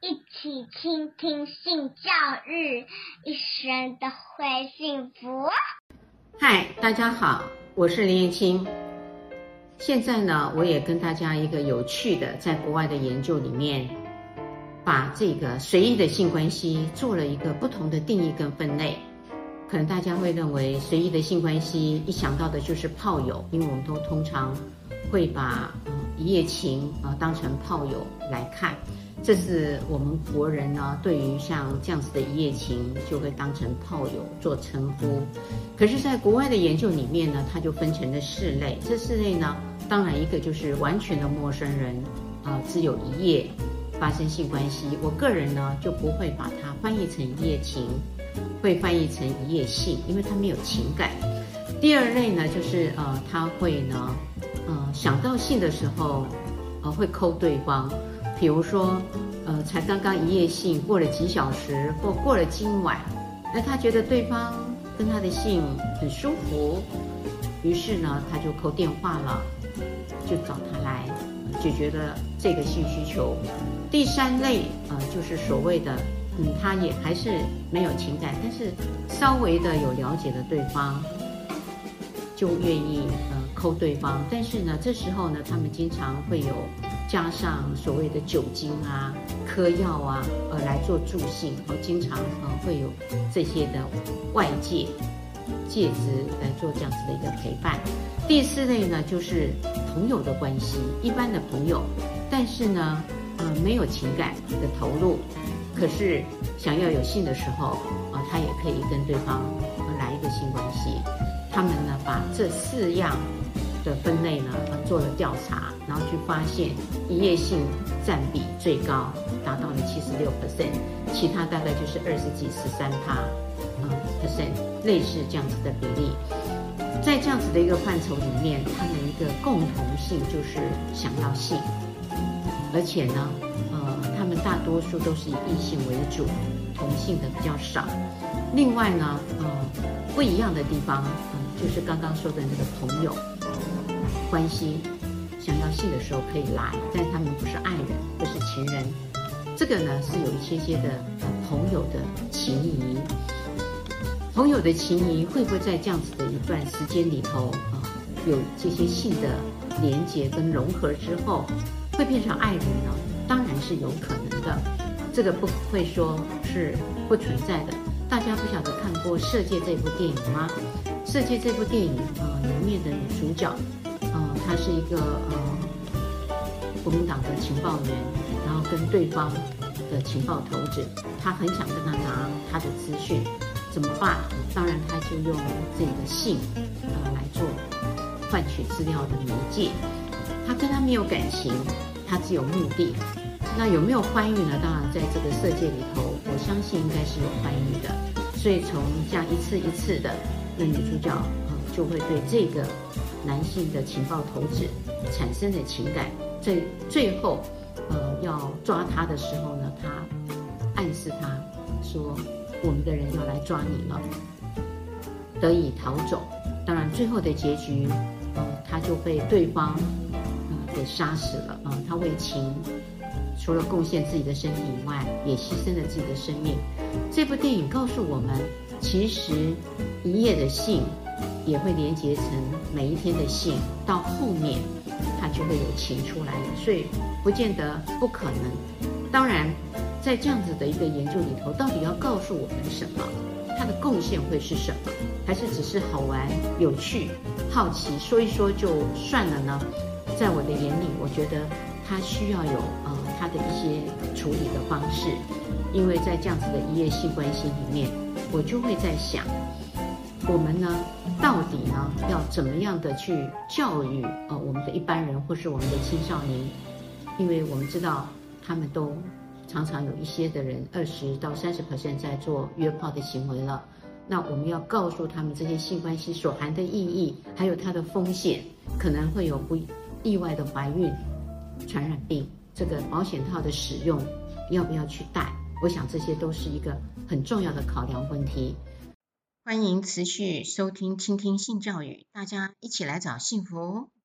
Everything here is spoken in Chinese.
一起倾听性教育，一生都会幸福。嗨，大家好，我是林燕青。现在呢，我也跟大家一个有趣的，在国外的研究里面，把这个随意的性关系做了一个不同的定义跟分类。可能大家会认为随意的性关系一想到的就是炮友，因为我们都通常会把一夜情呃当成炮友来看，这是我们国人呢对于像这样子的一夜情就会当成炮友做称呼。可是，在国外的研究里面呢，它就分成了四类。这四类呢，当然一个就是完全的陌生人，呃，只有一夜发生性关系。我个人呢就不会把它翻译成一夜情。会翻译成一夜性，因为它没有情感。第二类呢，就是呃，他会呢，呃，想到性的时候，呃，会抠对方。比如说，呃，才刚刚一夜性，过了几小时或过了今晚，那他觉得对方跟他的性很舒服，于是呢，他就抠电话了，就找他来解决了这个性需求。第三类，呃，就是所谓的。嗯，他也还是没有情感，但是稍微的有了解的对方，就愿意呃抠对方。但是呢，这时候呢，他们经常会有加上所谓的酒精啊、嗑药啊，呃来做助兴，然后经常呃会有这些的外界介质来做这样子的一个陪伴。第四类呢，就是朋友的关系，一般的朋友，但是呢，呃没有情感的投入。可是想要有性的时候，啊，他也可以跟对方。他们呢，把这四样的分类呢做了调查，然后去发现一夜性占比最高，达到了七十六 percent，其他大概就是二十几、十三趴，嗯，percent，类似这样子的比例。在这样子的一个范畴里面，他们一个共同性就是想要性，而且呢。呃他们大多数都是以异性为主，同性的比较少。另外呢，呃，不一样的地方，嗯、呃，就是刚刚说的那个朋友关系，想要性的时候可以来，但他们不是爱人，不是情人。这个呢，是有一些些的朋友的情谊。朋友的情谊会不会在这样子的一段时间里头，啊、呃，有这些性的连接跟融合之后，会变成爱人呢？当然是有可能的，这个不会说是不存在的。大家不晓得看过《色戒》这部电影吗？《色戒》这部电影啊，呃，里面的女主角，呃，她是一个呃国民党的情报员，然后跟对方的情报头子，她很想跟他拿他的资讯，怎么办？当然，她就用自己的性呃来做换取资料的媒介。她跟他没有感情。他只有目的，那有没有欢愉呢？当然，在这个色界里头，我相信应该是有欢愉的。所以从这样一次一次的，那女主角呃就会对这个男性的情报头子产生的情感。在最后，呃要抓他的时候呢，他暗示他说：“我们的人要来抓你了。”得以逃走。当然，最后的结局，呃，他就被对方呃。给杀死了啊！他为情，除了贡献自己的身体以外，也牺牲了自己的生命。这部电影告诉我们，其实一夜的性也会连接成每一天的性，到后面它就会有情出来了，所以不见得不可能。当然，在这样子的一个研究里头，到底要告诉我们什么？它的贡献会是什么？还是只是好玩、有趣、好奇，说一说就算了呢？在我的眼里，我觉得他需要有呃他的一些处理的方式，因为在这样子的一夜性关系里面，我就会在想，我们呢到底呢要怎么样的去教育呃我们的一般人或是我们的青少年，因为我们知道他们都常常有一些的人二十到三十 percent 在做约炮的行为了，那我们要告诉他们这些性关系所含的意义，还有它的风险，可能会有不。意外的怀孕、传染病，这个保险套的使用要不要去戴？我想这些都是一个很重要的考量问题。欢迎持续收听、倾听性教育，大家一起来找幸福。